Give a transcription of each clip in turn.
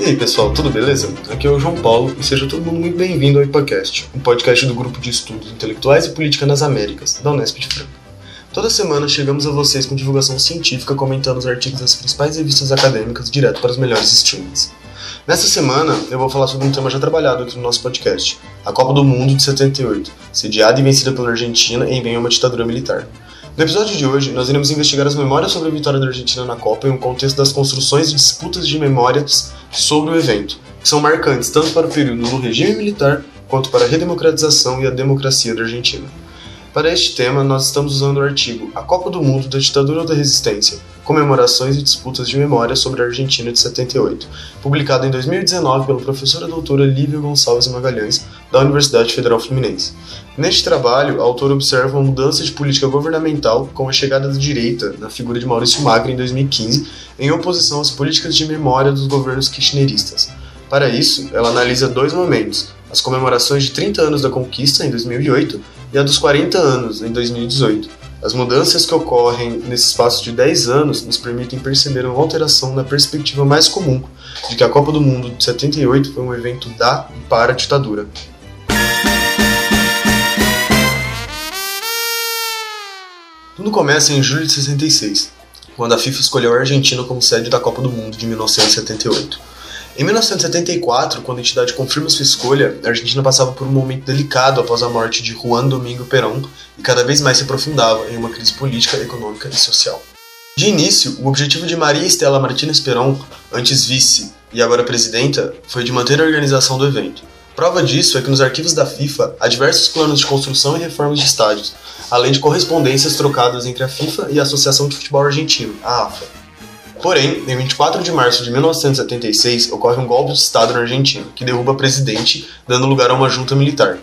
E aí pessoal, tudo beleza? Aqui é o João Paulo e seja todo mundo muito bem-vindo ao IPACast, um podcast do Grupo de Estudos Intelectuais e Política nas Américas, da Unesp de Franca. Toda semana chegamos a vocês com divulgação científica comentando os artigos das principais revistas acadêmicas direto para os melhores streams. Nessa semana eu vou falar sobre um tema já trabalhado aqui no nosso podcast, a Copa do Mundo de 78, sediada e vencida pela Argentina em meio a uma ditadura militar. No episódio de hoje, nós iremos investigar as memórias sobre a vitória da Argentina na Copa em um contexto das construções e disputas de memórias sobre o evento, que são marcantes tanto para o período no regime militar quanto para a redemocratização e a democracia da Argentina. Para este tema, nós estamos usando o artigo A Copa do Mundo da Ditadura da Resistência, Comemorações e Disputas de Memória sobre a Argentina de 78, publicado em 2019 pela professora doutora Lívia Gonçalves Magalhães, da Universidade Federal Fluminense. Neste trabalho, a autora observa uma mudança de política governamental com a chegada da direita na figura de Maurício Macri em 2015, em oposição às políticas de memória dos governos kirchneristas. Para isso, ela analisa dois momentos, as comemorações de 30 anos da conquista, em 2008, e a dos 40 anos, em 2018. As mudanças que ocorrem nesse espaço de 10 anos nos permitem perceber uma alteração na perspectiva mais comum de que a Copa do Mundo de 78 foi um evento da e para a ditadura. Tudo começa em julho de 66, quando a FIFA escolheu a Argentina como sede da Copa do Mundo de 1978. Em 1974, quando a entidade confirma sua escolha, a Argentina passava por um momento delicado após a morte de Juan Domingo Perón e cada vez mais se aprofundava em uma crise política, econômica e social. De início, o objetivo de Maria Estela Martínez Perón, antes vice e agora presidenta, foi de manter a organização do evento. Prova disso é que nos arquivos da FIFA há diversos planos de construção e reformas de estádios, além de correspondências trocadas entre a FIFA e a Associação de Futebol Argentino, a AFA. Porém, em 24 de março de 1976, ocorre um golpe de Estado na Argentina, que derruba o presidente, dando lugar a uma junta militar.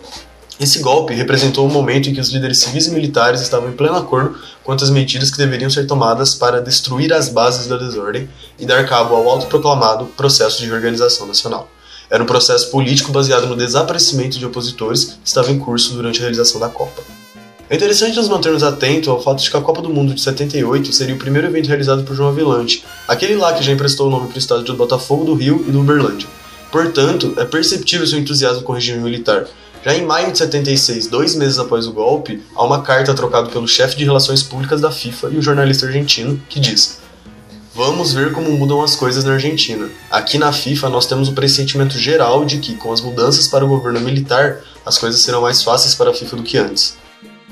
Esse golpe representou o um momento em que os líderes civis e militares estavam em pleno acordo quanto às medidas que deveriam ser tomadas para destruir as bases da desordem e dar cabo ao autoproclamado processo de reorganização nacional. Era um processo político baseado no desaparecimento de opositores que estava em curso durante a realização da Copa. É interessante nos mantermos atentos ao fato de que a Copa do Mundo de 78 seria o primeiro evento realizado por João Avilante, aquele lá que já emprestou o nome para o estádio do Botafogo do Rio e do Uberlândia. Portanto, é perceptível seu entusiasmo com o regime militar. Já em maio de 76, dois meses após o golpe, há uma carta trocada pelo chefe de relações públicas da FIFA e o jornalista argentino que diz: Vamos ver como mudam as coisas na Argentina. Aqui na FIFA nós temos o pressentimento geral de que, com as mudanças para o governo militar, as coisas serão mais fáceis para a FIFA do que antes.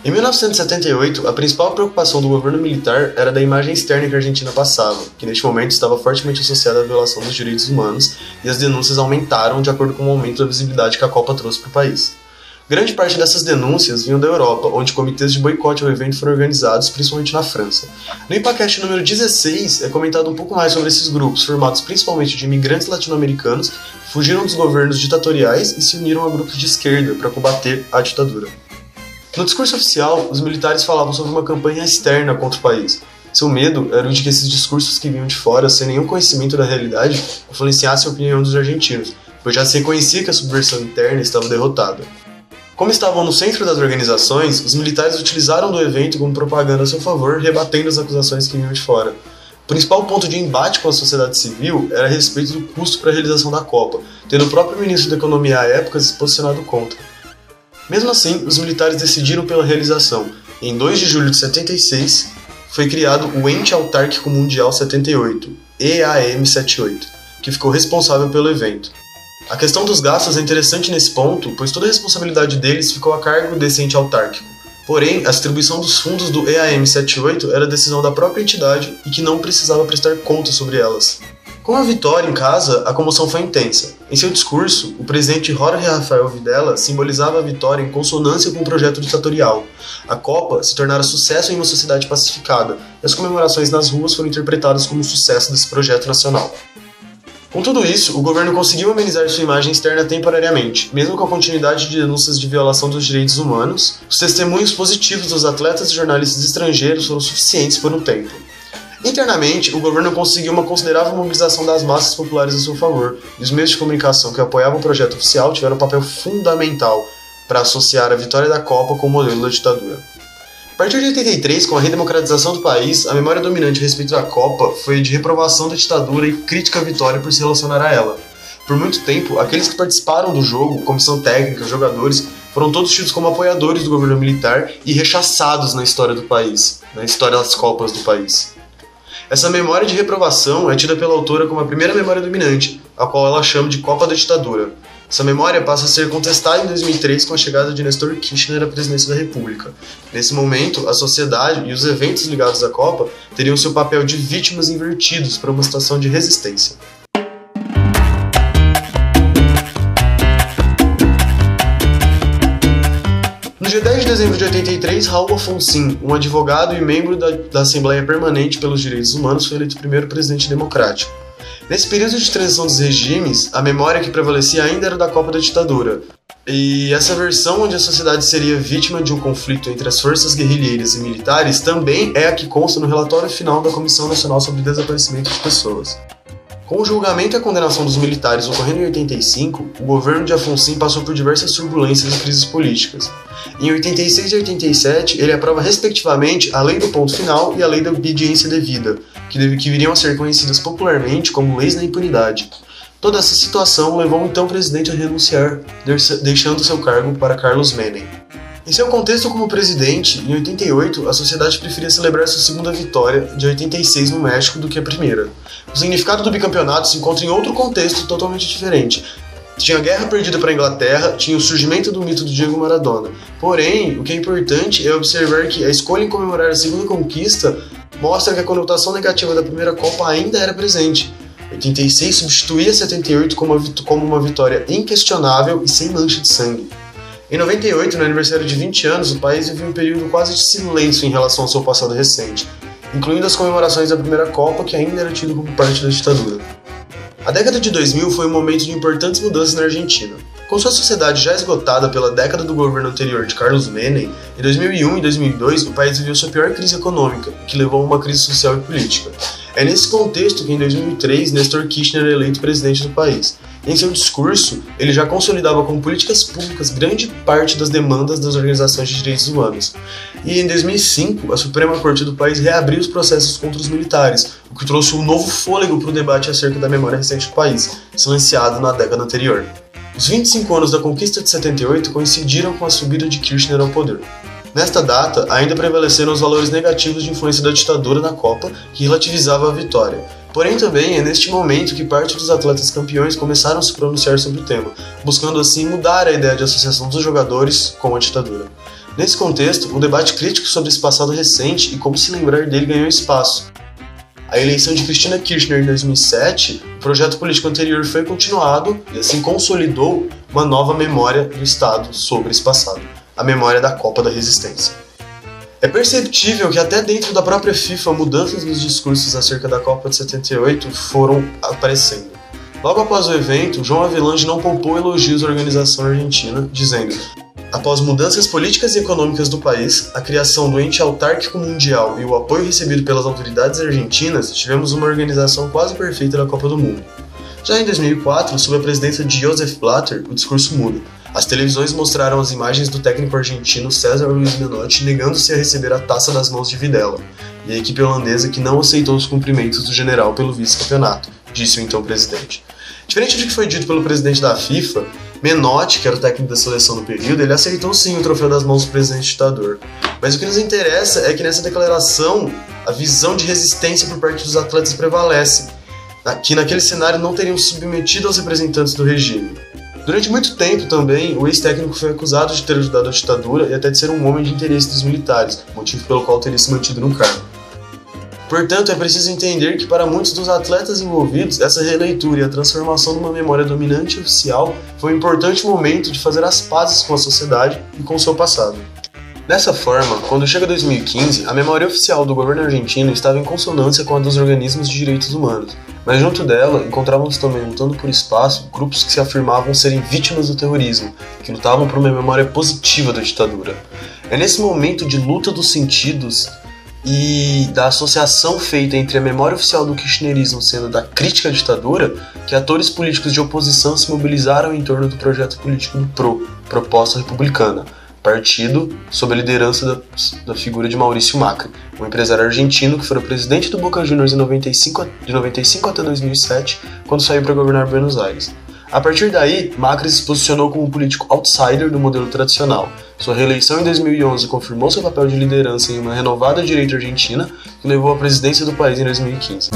Em 1978, a principal preocupação do governo militar era da imagem externa que a Argentina passava, que neste momento estava fortemente associada à violação dos direitos humanos, e as denúncias aumentaram de acordo com o aumento da visibilidade que a Copa trouxe para o país. Grande parte dessas denúncias vinham da Europa, onde comitês de boicote ao evento foram organizados, principalmente na França. No IPACast número 16 é comentado um pouco mais sobre esses grupos, formados principalmente de imigrantes latino-americanos fugiram dos governos ditatoriais e se uniram a grupos de esquerda para combater a ditadura. No discurso oficial, os militares falavam sobre uma campanha externa contra o país. Seu medo era o de que esses discursos que vinham de fora, sem nenhum conhecimento da realidade, influenciassem a opinião dos argentinos, pois já se reconhecia que a subversão interna estava derrotada. Como estavam no centro das organizações, os militares utilizaram do evento como propaganda a seu favor, rebatendo as acusações que vinham de fora. O principal ponto de embate com a sociedade civil era a respeito do custo para a realização da Copa, tendo o próprio ministro da Economia à época se posicionado contra. Mesmo assim, os militares decidiram pela realização. Em 2 de julho de 76, foi criado o Ente Autárquico Mundial 78, EAM78, que ficou responsável pelo evento. A questão dos gastos é interessante nesse ponto, pois toda a responsabilidade deles ficou a cargo desse ente autárquico. Porém, a distribuição dos fundos do EAM78 era decisão da própria entidade e que não precisava prestar conta sobre elas. Com a vitória em casa, a comoção foi intensa. Em seu discurso, o presidente Jorge Rafael Videla simbolizava a vitória em consonância com o projeto ditatorial. A Copa se tornara sucesso em uma sociedade pacificada, e as comemorações nas ruas foram interpretadas como sucesso desse projeto nacional. Com tudo isso, o governo conseguiu amenizar sua imagem externa temporariamente, mesmo com a continuidade de denúncias de violação dos direitos humanos. Os testemunhos positivos dos atletas e jornalistas estrangeiros foram suficientes por um tempo. Internamente, o governo conseguiu uma considerável mobilização das massas populares a seu favor, e os meios de comunicação que apoiavam o projeto oficial tiveram um papel fundamental para associar a vitória da Copa com o modelo da ditadura. A partir de 83, com a redemocratização do país, a memória dominante a respeito da Copa foi de reprovação da ditadura e crítica à vitória por se relacionar a ela. Por muito tempo, aqueles que participaram do jogo, comissão técnica, jogadores, foram todos tidos como apoiadores do governo militar e rechaçados na história do país, na história das Copas do país. Essa memória de reprovação é tida pela autora como a primeira memória dominante, a qual ela chama de Copa da Ditadura. Essa memória passa a ser contestada em 2003 com a chegada de Nestor Kirchner à presidência da República. Nesse momento, a sociedade e os eventos ligados à Copa teriam seu papel de vítimas invertidos para uma situação de resistência. De dezembro de 83, Raul Afonso, um advogado e membro da, da Assembleia Permanente pelos Direitos Humanos, foi eleito primeiro presidente democrático. Nesse período de transição dos regimes, a memória que prevalecia ainda era da Copa da Ditadura. E essa versão onde a sociedade seria vítima de um conflito entre as forças guerrilheiras e militares também é a que consta no relatório final da Comissão Nacional sobre Desaparecimento de Pessoas. Com o julgamento e a condenação dos militares ocorrendo em 85, o governo de Afonso passou por diversas turbulências e crises políticas. Em 86 e 87, ele aprova respectivamente a Lei do Ponto Final e a Lei da Obediência Devida, que, deve, que viriam a ser conhecidas popularmente como Leis da Impunidade. Toda essa situação levou o então presidente a renunciar, deixando seu cargo para Carlos Menem. Em seu contexto como presidente, em 88, a sociedade preferia celebrar sua segunda vitória de 86 no México do que a primeira. O significado do bicampeonato se encontra em outro contexto totalmente diferente. Tinha a guerra perdida para a Inglaterra, tinha o surgimento do mito do Diego Maradona. Porém, o que é importante é observar que a escolha em comemorar a segunda conquista mostra que a conotação negativa da primeira Copa ainda era presente. 86 substituía 78 como uma, vitória inquestionável e sem mancha de sangue. Em 98, no aniversário de 20 anos, o país viveu um período quase de silêncio em relação ao seu passado recente, incluindo as comemorações da primeira Copa, que ainda era tido como parte da ditadura. A década de 2000 foi um momento de importantes mudanças na Argentina. Com sua sociedade já esgotada pela década do governo anterior de Carlos Menem, em 2001 e 2002 o país viveu sua pior crise econômica, que levou a uma crise social e política. É nesse contexto que, em 2003, Nestor Kirchner é eleito presidente do país. Em seu discurso, ele já consolidava como políticas públicas grande parte das demandas das organizações de direitos humanos. E em 2005, a Suprema Corte do país reabriu os processos contra os militares, o que trouxe um novo fôlego para o debate acerca da memória recente do país, silenciado na década anterior. Os 25 anos da conquista de 78 coincidiram com a subida de Kirchner ao poder. Nesta data, ainda prevaleceram os valores negativos de influência da ditadura na Copa, que relativizava a vitória. Porém, também é neste momento que parte dos atletas campeões começaram a se pronunciar sobre o tema, buscando assim mudar a ideia de associação dos jogadores com a ditadura. Nesse contexto, o debate crítico sobre esse passado recente e como se lembrar dele ganhou espaço, a eleição de Cristina Kirchner em 2007, o projeto político anterior foi continuado e assim consolidou uma nova memória do Estado sobre esse passado, a memória da Copa da Resistência. É perceptível que até dentro da própria FIFA mudanças nos discursos acerca da Copa de 78 foram aparecendo. Logo após o evento, João Avelange não poupou elogios à organização argentina, dizendo: Após mudanças políticas e econômicas do país, a criação do ente autárquico mundial e o apoio recebido pelas autoridades argentinas, tivemos uma organização quase perfeita da Copa do Mundo. Já em 2004, sob a presidência de Joseph Blatter, o discurso muda. As televisões mostraram as imagens do técnico argentino César Luiz Menotti negando-se a receber a taça das mãos de Videla, e a equipe holandesa que não aceitou os cumprimentos do general pelo vice-campeonato, disse o então presidente. Diferente do que foi dito pelo presidente da FIFA, Menotti, que era o técnico da seleção no período, ele aceitou sim o troféu das mãos do presidente ditador. Mas o que nos interessa é que nessa declaração a visão de resistência por parte dos atletas prevalece, que naquele cenário não teriam submetido aos representantes do regime. Durante muito tempo também, o ex-técnico foi acusado de ter ajudado a ditadura e até de ser um homem de interesse dos militares, motivo pelo qual teria se mantido no cargo. Portanto, é preciso entender que para muitos dos atletas envolvidos, essa releitura e a transformação numa memória dominante oficial foi um importante momento de fazer as pazes com a sociedade e com o seu passado. Dessa forma, quando chega 2015, a memória oficial do governo argentino estava em consonância com a dos organismos de direitos humanos, mas junto dela encontrávamos também lutando por espaço grupos que se afirmavam serem vítimas do terrorismo, que lutavam por uma memória positiva da ditadura. É nesse momento de luta dos sentidos e da associação feita entre a memória oficial do kirchnerismo sendo da crítica à ditadura, que atores políticos de oposição se mobilizaram em torno do projeto político do PRO, Proposta Republicana, partido sob a liderança da, da figura de Maurício Macri, um empresário argentino que foi presidente do Boca Juniors em 95, de 95 até 2007, quando saiu para governar Buenos Aires. A partir daí, Macri se posicionou como um político outsider do modelo tradicional. Sua reeleição em 2011 confirmou seu papel de liderança em uma renovada direita argentina, que levou à presidência do país em 2015.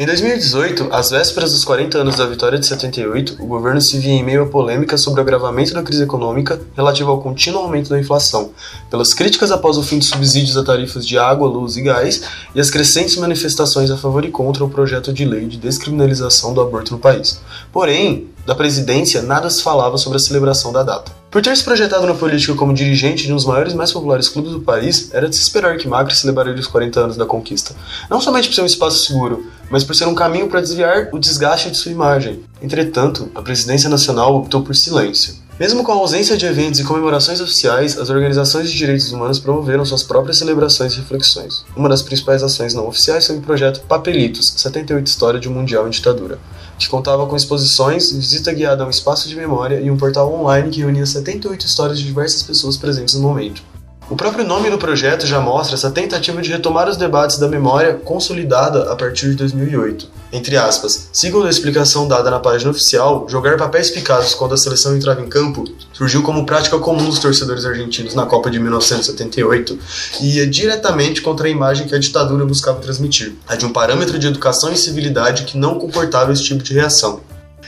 Em 2018, às vésperas dos 40 anos da vitória de 78, o governo se via em meio a polêmica sobre o agravamento da crise econômica relativa ao contínuo aumento da inflação, pelas críticas após o fim dos subsídios a tarifas de água, luz e gás e as crescentes manifestações a favor e contra o projeto de lei de descriminalização do aborto no país. Porém, da presidência nada se falava sobre a celebração da data. Por ter se projetado na política como dirigente de um dos maiores e mais populares clubes do país, era de se esperar que Macri celebraria os 40 anos da conquista. Não somente por ser um espaço seguro, mas por ser um caminho para desviar o desgaste de sua imagem. Entretanto, a presidência nacional optou por silêncio. Mesmo com a ausência de eventos e comemorações oficiais, as organizações de direitos humanos promoveram suas próprias celebrações e reflexões. Uma das principais ações não oficiais foi o projeto Papelitos 78 História de um Mundial em Ditadura, que contava com exposições, visita guiada a um espaço de memória e um portal online que reunia 78 histórias de diversas pessoas presentes no momento. O próprio nome do projeto já mostra essa tentativa de retomar os debates da memória consolidada a partir de 2008. Entre aspas, segundo a explicação dada na página oficial, jogar papéis picados quando a seleção entrava em campo surgiu como prática comum dos torcedores argentinos na Copa de 1978 e ia diretamente contra a imagem que a ditadura buscava transmitir, a de um parâmetro de educação e civilidade que não comportava esse tipo de reação.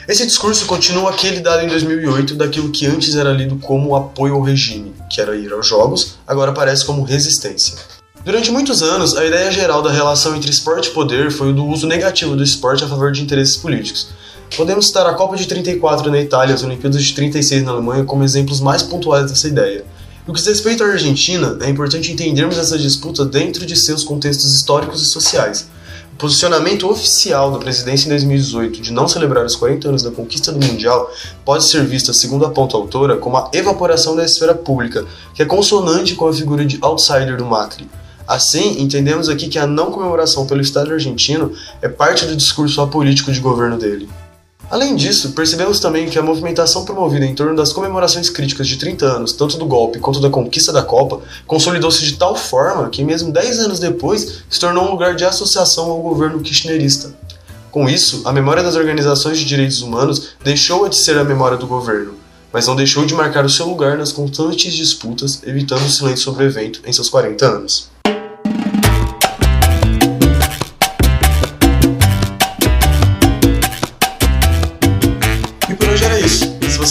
Esse discurso continua aquele dado em 2008 daquilo que antes era lido como apoio ao regime, que era ir aos jogos, agora aparece como resistência. Durante muitos anos, a ideia geral da relação entre esporte e poder foi o do uso negativo do esporte a favor de interesses políticos. Podemos citar a Copa de 34 na Itália e as Olimpíadas de 36 na Alemanha como exemplos mais pontuais dessa ideia. No que diz respeito à Argentina, é importante entendermos essa disputa dentro de seus contextos históricos e sociais. Posicionamento oficial da presidência em 2018 de não celebrar os 40 anos da conquista do Mundial pode ser vista, segundo a ponta autora, como a evaporação da esfera pública, que é consonante com a figura de outsider do Macri. Assim, entendemos aqui que a não comemoração pelo Estado argentino é parte do discurso apolítico de governo dele. Além disso, percebemos também que a movimentação promovida em torno das comemorações críticas de 30 anos, tanto do golpe quanto da conquista da Copa, consolidou-se de tal forma que, mesmo 10 anos depois, se tornou um lugar de associação ao governo kirchnerista. Com isso, a memória das organizações de direitos humanos deixou de ser a memória do governo, mas não deixou de marcar o seu lugar nas constantes disputas, evitando o silêncio sobre o evento em seus 40 anos.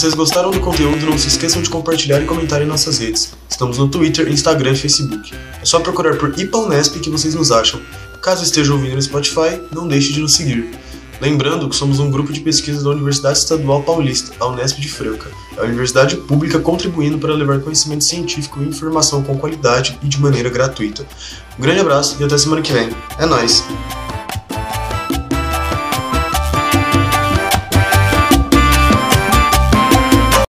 Vocês gostaram do conteúdo, não se esqueçam de compartilhar e comentar em nossas redes. Estamos no Twitter, Instagram e Facebook. É só procurar por IPAUNESP que vocês nos acham. Caso esteja ouvindo no Spotify, não deixe de nos seguir. Lembrando que somos um grupo de pesquisa da Universidade Estadual Paulista, a Unesp de Franca. É a universidade pública contribuindo para levar conhecimento científico e informação com qualidade e de maneira gratuita. Um grande abraço e até semana que vem. É nóis!